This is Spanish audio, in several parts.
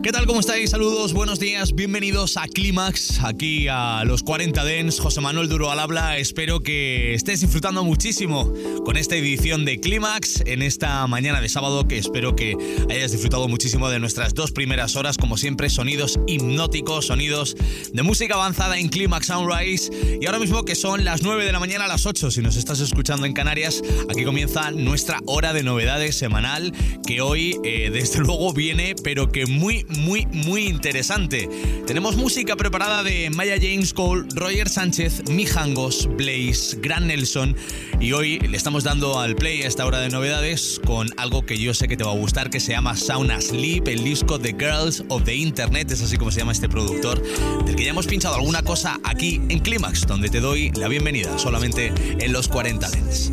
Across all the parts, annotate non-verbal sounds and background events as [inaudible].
¿Qué tal? ¿Cómo estáis? Saludos, buenos días, bienvenidos a Clímax, aquí a los 40 Dens, José Manuel Duro al habla. Espero que estés disfrutando muchísimo con esta edición de Clímax en esta mañana de sábado, que espero que hayas disfrutado muchísimo de nuestras dos primeras horas, como siempre, sonidos hipnóticos, sonidos de música avanzada en Clímax Sunrise. Y ahora mismo que son las 9 de la mañana a las 8, si nos estás escuchando en Canarias, aquí comienza nuestra hora de novedades semanal, que hoy eh, desde [laughs] luego viene, pero que muy, muy, muy interesante. Tenemos música preparada de Maya James Cole, Roger Sánchez, Mijangos, Blaze, Gran Nelson y hoy le estamos dando al play a esta hora de novedades con algo que yo sé que te va a gustar que se llama Sauna Sleep, el disco The Girls of the Internet, es así como se llama este productor, del que ya hemos pinchado alguna cosa aquí en Clímax, donde te doy la bienvenida solamente en los 40 Dents.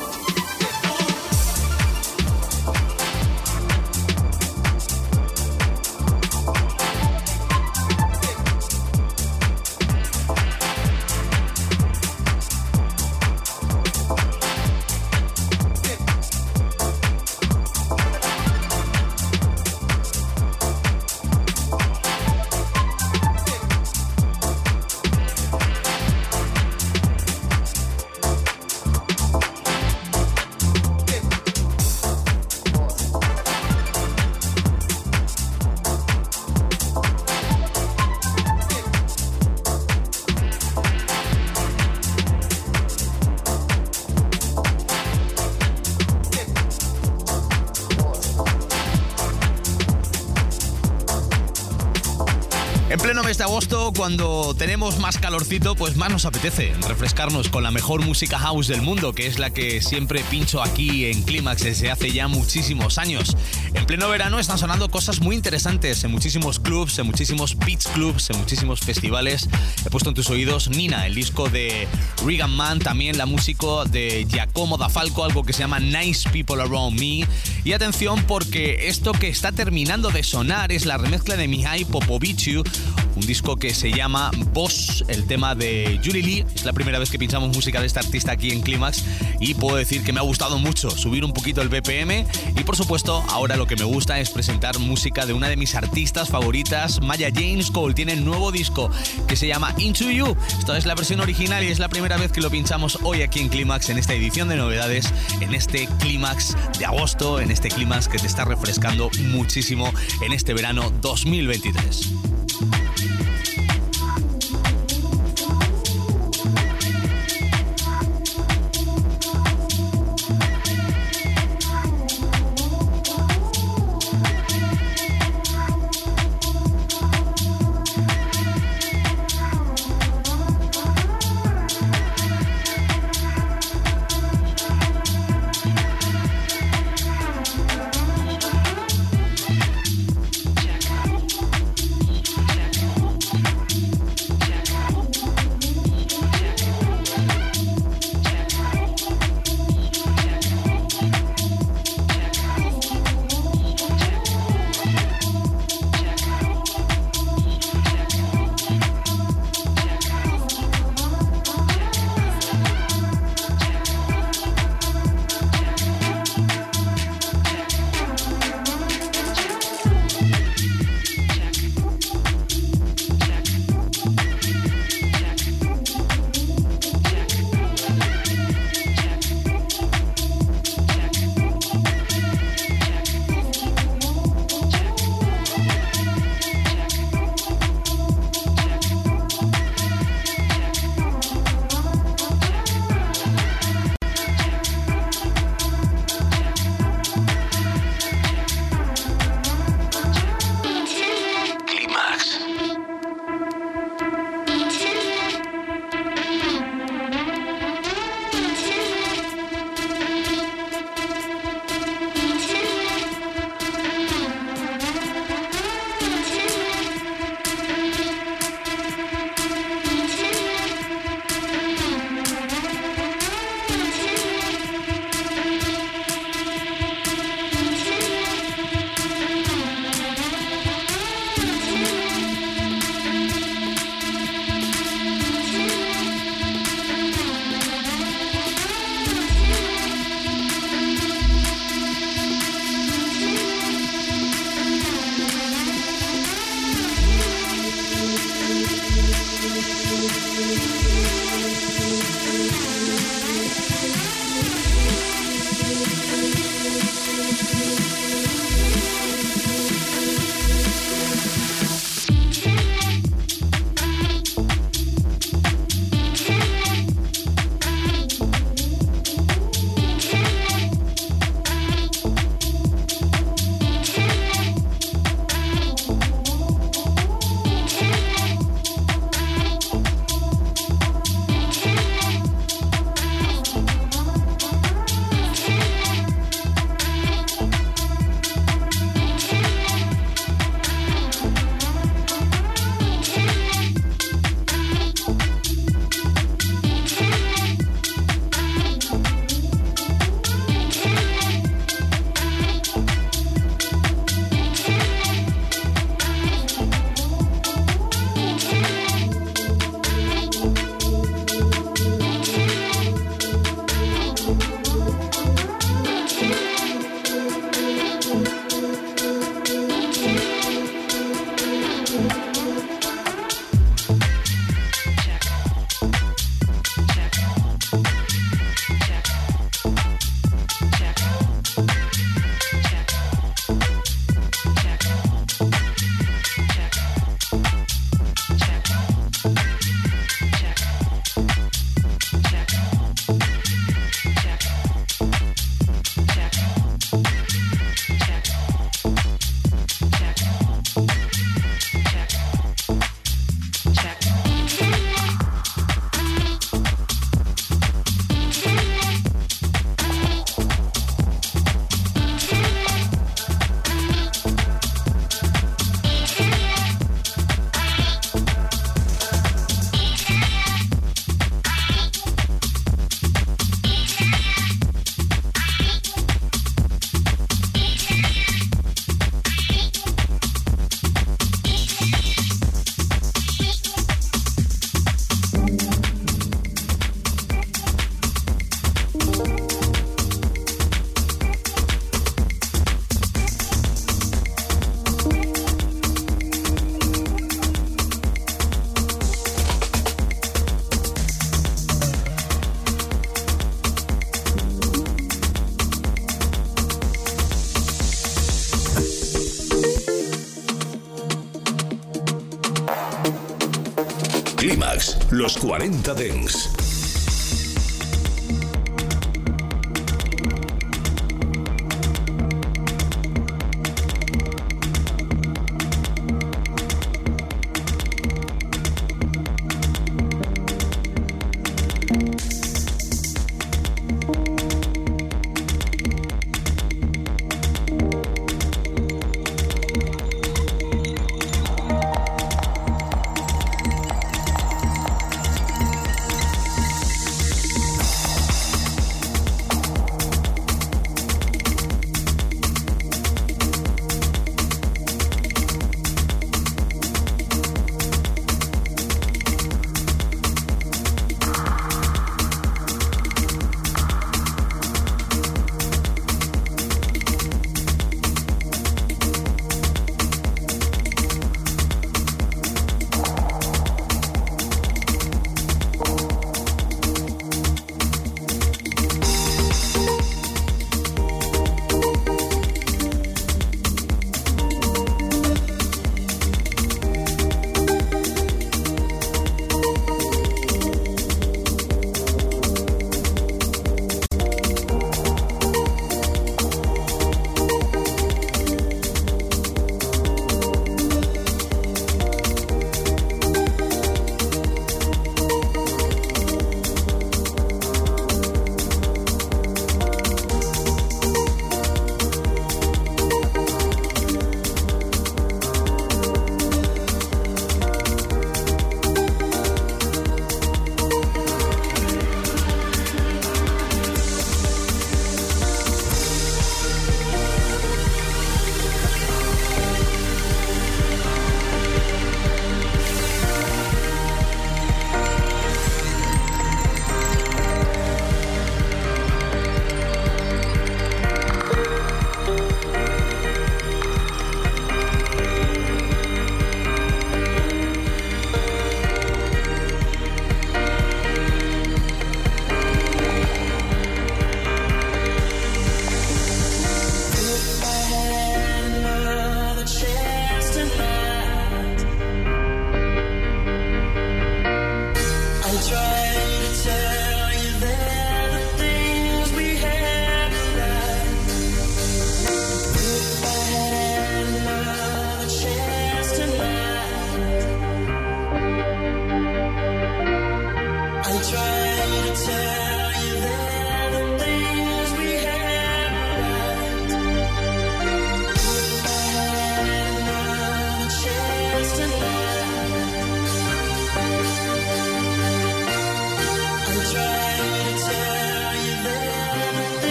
Cuando tenemos más calorcito, pues más nos apetece refrescarnos con la mejor música house del mundo, que es la que siempre pincho aquí en Clímax desde hace ya muchísimos años. En pleno verano están sonando cosas muy interesantes en muchísimos clubs, en muchísimos beach clubs, en muchísimos festivales. He puesto en tus oídos Nina, el disco de Regan Man, también la música de Giacomo da Falco, algo que se llama Nice People Around Me. Y atención porque esto que está terminando de sonar es la remezcla de Mihai Popoviciu, un disco que se llama Boss, el tema de Julie Lee. Es la primera vez que pinchamos música de este artista aquí en Clímax y puedo decir que me ha gustado mucho subir un poquito el BPM y por supuesto ahora lo que me gusta es presentar música de una de mis artistas favoritas, Maya James Cole. Tiene nuevo disco que se llama Into You. Esta es la versión original y es la primera vez que lo pinchamos hoy aquí en Clímax en esta edición de novedades, en este Clímax de agosto, en este Clímax que te está refrescando muchísimo en este verano 2023. Thank you. Los 40 Dens.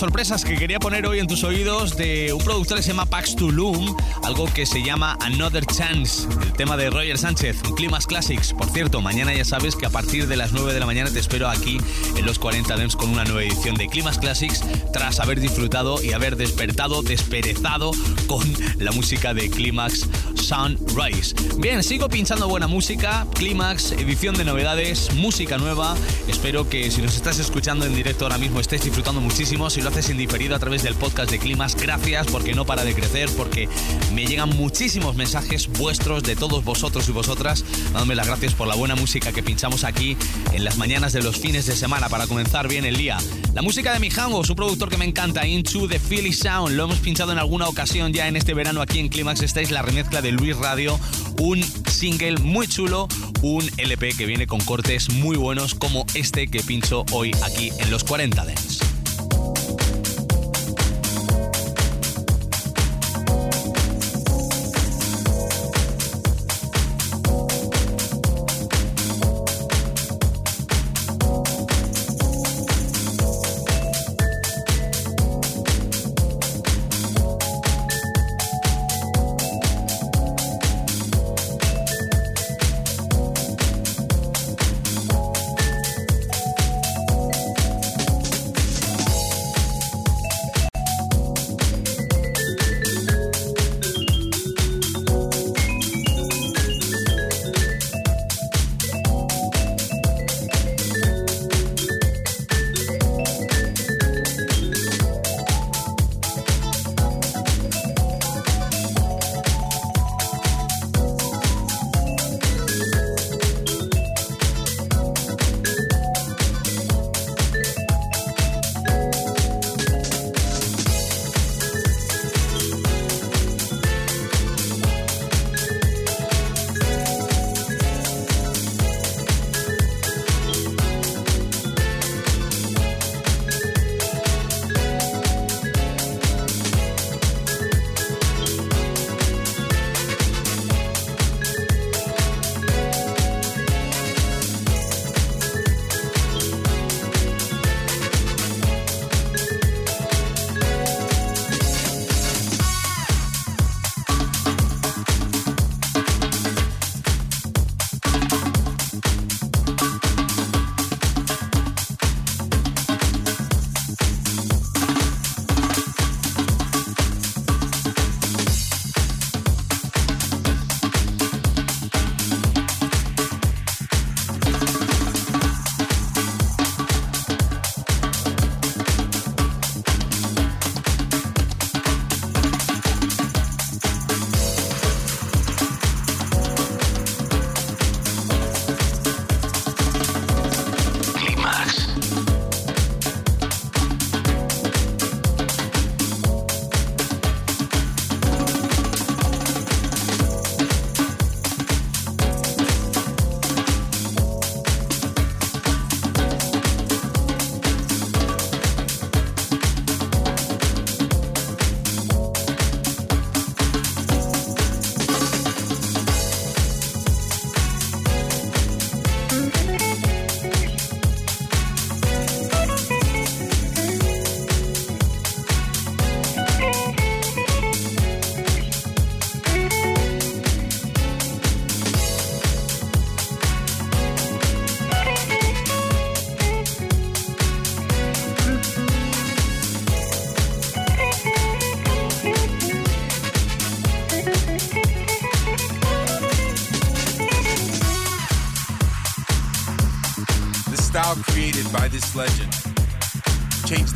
Sorpresas que quería poner hoy en tus oídos de un productor que se llama Pax Tulum, algo que se llama Another Chance, el tema de Roger Sánchez, Climas Classics. Por cierto, mañana ya sabes que a partir de las 9 de la mañana te espero aquí en los 40 Dents con una nueva edición de Climas Classics tras haber disfrutado y haber despertado, desperezado con la música de Climax Sunrise. Bien, sigo pinchando buena música, Climax, edición de novedades, música nueva. Espero que si nos estás escuchando en directo ahora mismo estés disfrutando muchísimo. Si lo haces en diferido a través del podcast de Climax, gracias porque no para de crecer, porque me llegan muchísimos mensajes vuestros de todos vosotros y vosotras, dándome las gracias por la buena música que pinchamos aquí en las mañanas de los fines de semana para comenzar bien el día. La música de mi Hango, su productor que me encanta, Into the Philly Sound, lo hemos pinchado en alguna ocasión ya en este verano aquí en Climax. Esta es la remezcla de Luis Radio, un single muy chulo, un LP que viene con cortes muy buenos como este que pincho hoy aquí en los 40 Dents.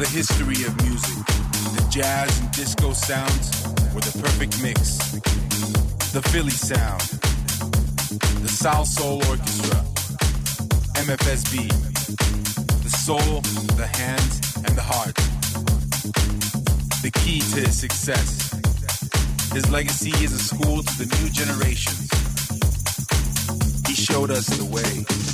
The history of music. The jazz and disco sounds were the perfect mix. The Philly sound. The South Soul Orchestra. MFSB. The soul, the hands, and the heart. The key to his success. His legacy is a school to the new generations. He showed us the way.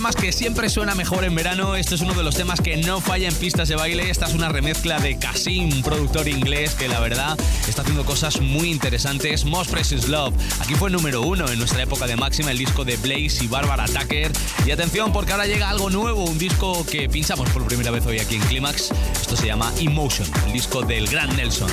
Que siempre suena mejor en verano. Este es uno de los temas que no falla en pistas de baile. Esta es una remezcla de Kasim, productor inglés que la verdad está haciendo cosas muy interesantes. Most Precious Love. Aquí fue número uno en nuestra época de máxima, el disco de Blaze y Barbara Tucker. Y atención, porque ahora llega algo nuevo, un disco que pinchamos por primera vez hoy aquí en Climax. Esto se llama Emotion, el disco del gran Nelson.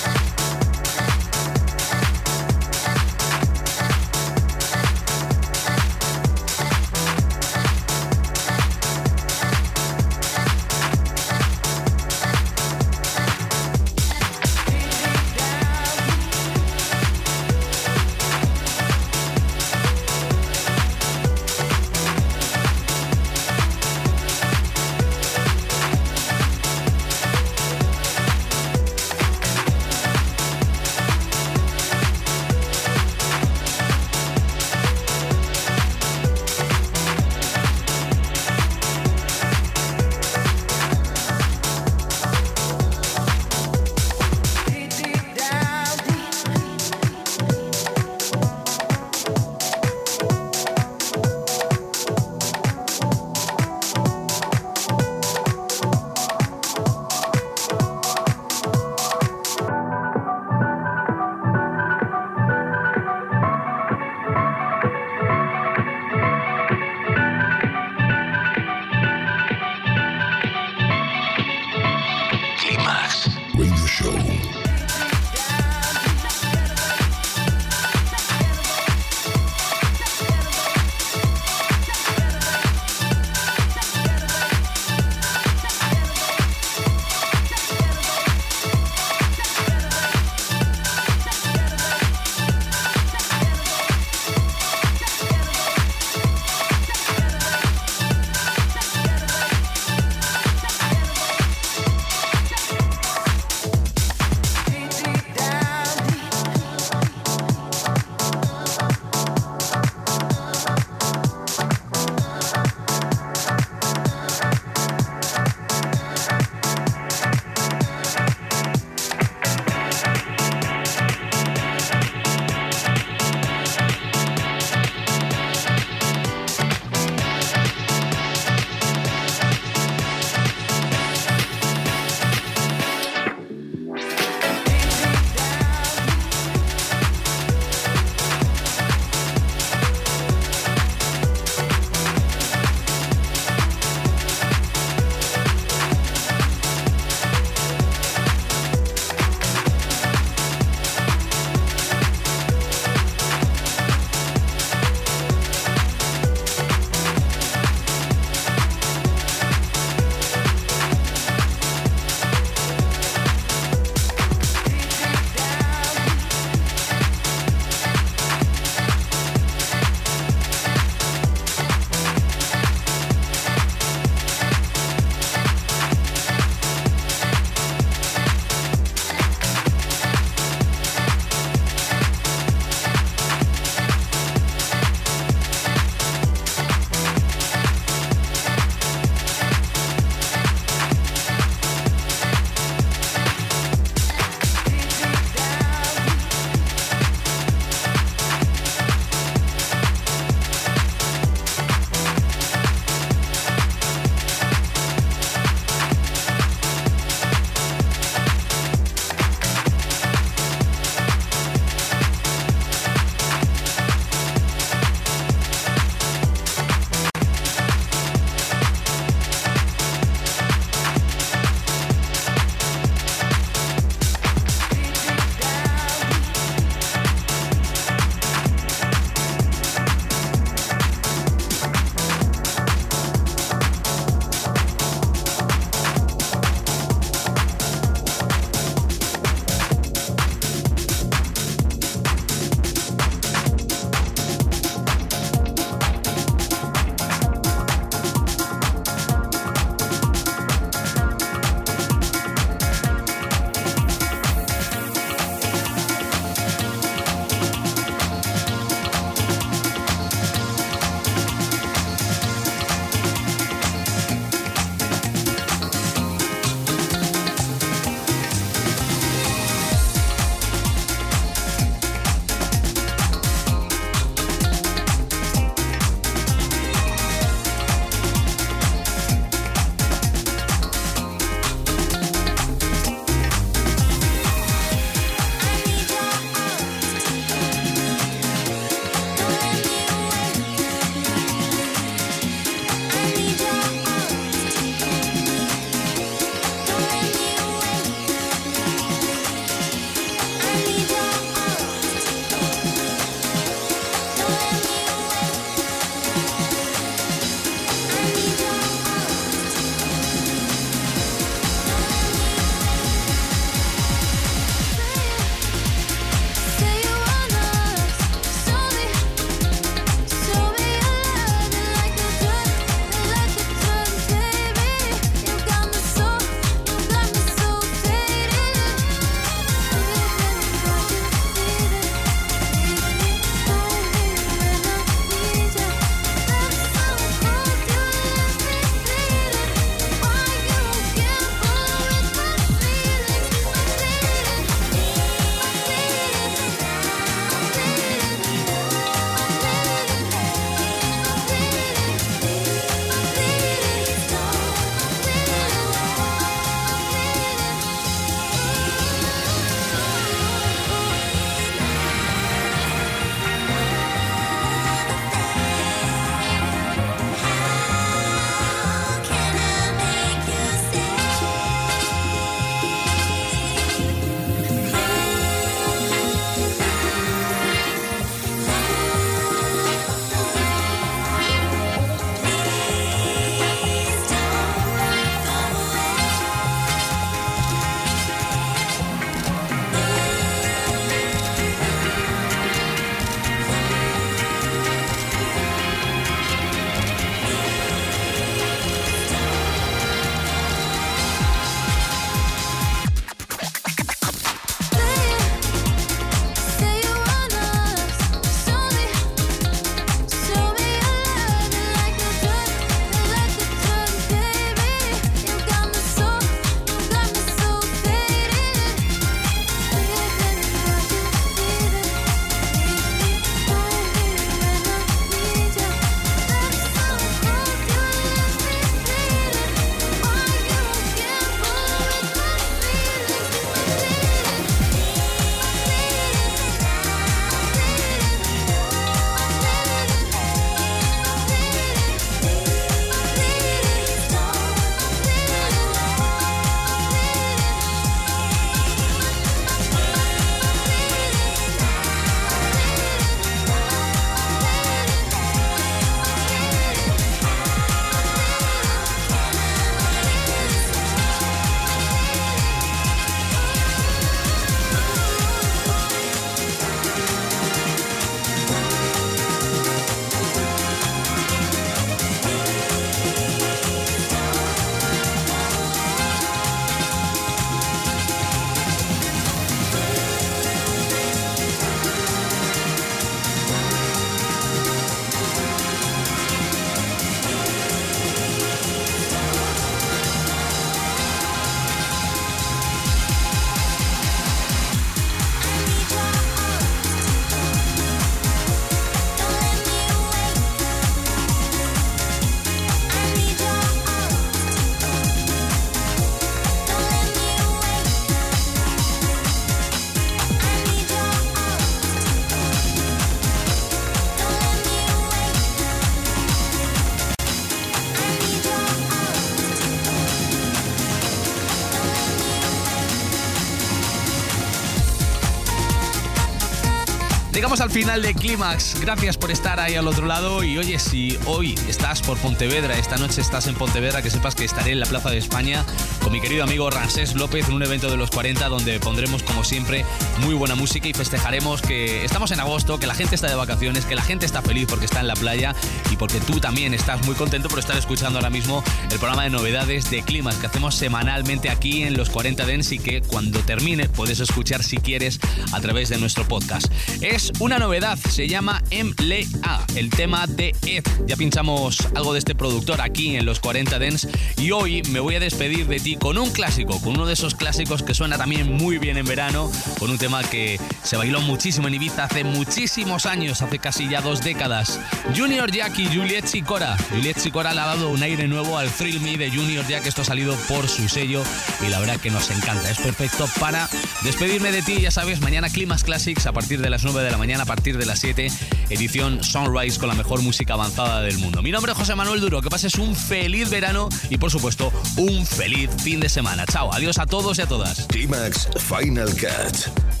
Llegamos al final de Clímax. Gracias por estar ahí al otro lado. Y oye, si hoy estás por Pontevedra, esta noche estás en Pontevedra, que sepas que estaré en la Plaza de España con mi querido amigo Rancés López en un evento de los 40 donde pondremos, como siempre, muy buena música y festejaremos que estamos en agosto, que la gente está de vacaciones, que la gente está feliz porque está en la playa y porque tú también estás muy contento por estar escuchando ahora mismo el programa de novedades de Clímax que hacemos semanalmente aquí en los 40 Dens y que cuando termine puedes escuchar si quieres a través de nuestro podcast. Es una novedad, se llama MLA, el tema de Ed. Ya pinchamos algo de este productor aquí en los 40 Dens y hoy me voy a despedir de ti con un clásico, con uno de esos clásicos que suena también muy bien en verano, con un tema que se bailó muchísimo en Ibiza hace muchísimos años, hace casi ya dos décadas. Junior Jack y Juliet Sicora. Juliet Sicora le ha dado un aire nuevo al Thrill Me de Junior Jack, esto ha salido por su sello y la verdad que nos encanta, es perfecto para despedirme de ti, ya sabes, mañana Climas Classics a partir de las 9 de la mañana, a partir de las 7, edición Sunrise con la mejor música avanzada del mundo. Mi nombre es José Manuel Duro, que pases un feliz verano y por supuesto un feliz fin de semana. Chao, adiós a todos y a todas. Climax Final Cut.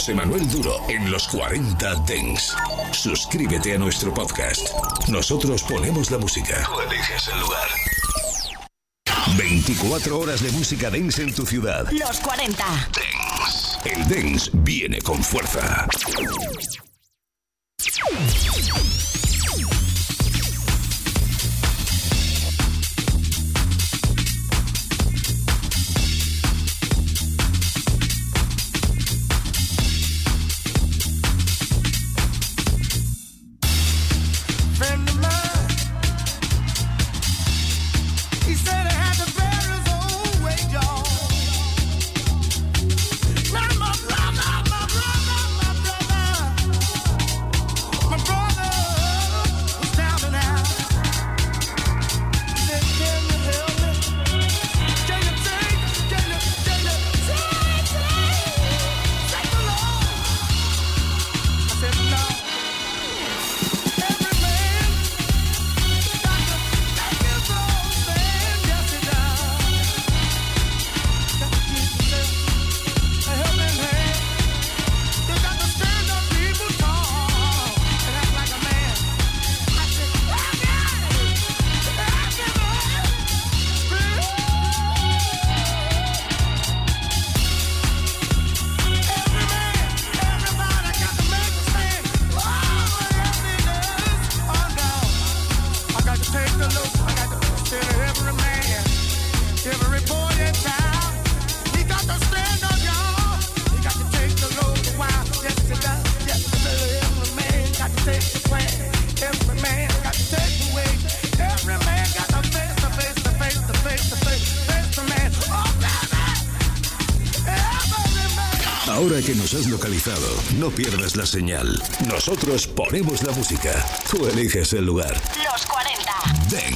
José Manuel Duro en los 40 Dens. Suscríbete a nuestro podcast. Nosotros ponemos la música. Tú eliges el lugar. 24 horas de música dance en tu ciudad. Los 40 Dens. El dance viene con fuerza. La señal. Nosotros ponemos la música. Tú eliges el lugar. Los 40.